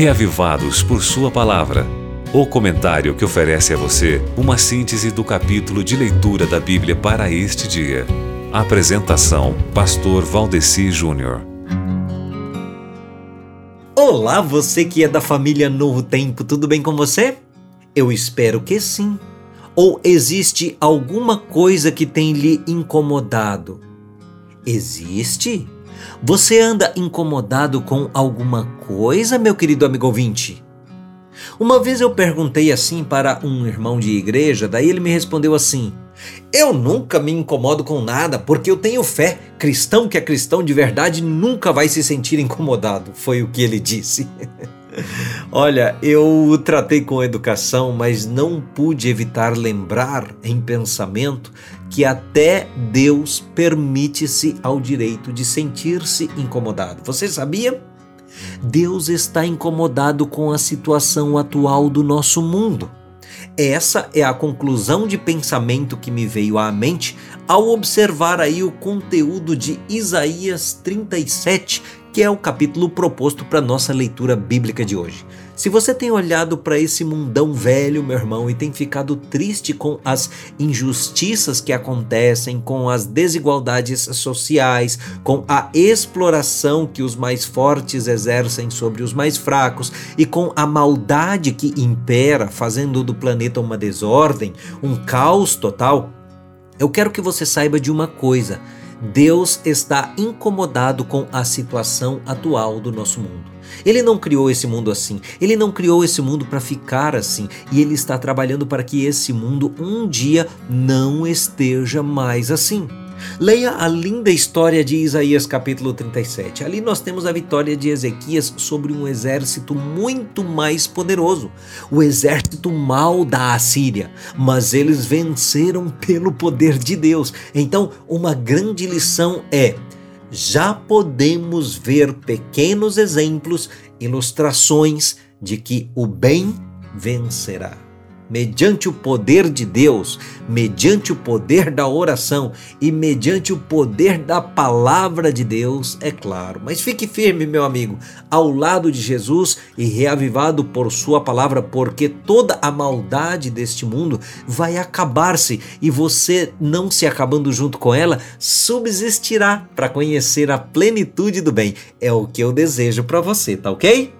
Reavivados por Sua Palavra. O comentário que oferece a você uma síntese do capítulo de leitura da Bíblia para este dia. Apresentação: Pastor Valdeci Júnior. Olá, você que é da família Novo Tempo, tudo bem com você? Eu espero que sim. Ou existe alguma coisa que tem lhe incomodado? Existe? Você anda incomodado com alguma coisa, meu querido amigo ouvinte? Uma vez eu perguntei assim para um irmão de igreja, daí ele me respondeu assim: Eu nunca me incomodo com nada porque eu tenho fé. Cristão que é cristão de verdade nunca vai se sentir incomodado, foi o que ele disse. Olha, eu o tratei com educação, mas não pude evitar lembrar em pensamento que até Deus permite-se ao direito de sentir-se incomodado. Você sabia? Deus está incomodado com a situação atual do nosso mundo. Essa é a conclusão de pensamento que me veio à mente ao observar aí o conteúdo de Isaías 37, que é o capítulo proposto para nossa leitura bíblica de hoje. Se você tem olhado para esse mundão velho, meu irmão, e tem ficado triste com as injustiças que acontecem, com as desigualdades sociais, com a exploração que os mais fortes exercem sobre os mais fracos e com a maldade que impera, fazendo do planeta uma desordem, um caos total, eu quero que você saiba de uma coisa Deus está incomodado com a situação atual do nosso mundo. Ele não criou esse mundo assim, ele não criou esse mundo para ficar assim, e ele está trabalhando para que esse mundo um dia não esteja mais assim. Leia a linda história de Isaías capítulo 37. Ali nós temos a vitória de Ezequias sobre um exército muito mais poderoso, o exército mal da Assíria, mas eles venceram pelo poder de Deus. Então, uma grande lição é: já podemos ver pequenos exemplos, ilustrações de que o bem vencerá mediante o poder de Deus, mediante o poder da oração e mediante o poder da palavra de Deus, é claro. Mas fique firme, meu amigo, ao lado de Jesus e reavivado por Sua palavra, porque toda a maldade deste mundo vai acabar-se e você, não se acabando junto com ela, subsistirá para conhecer a plenitude do bem. É o que eu desejo para você, tá ok?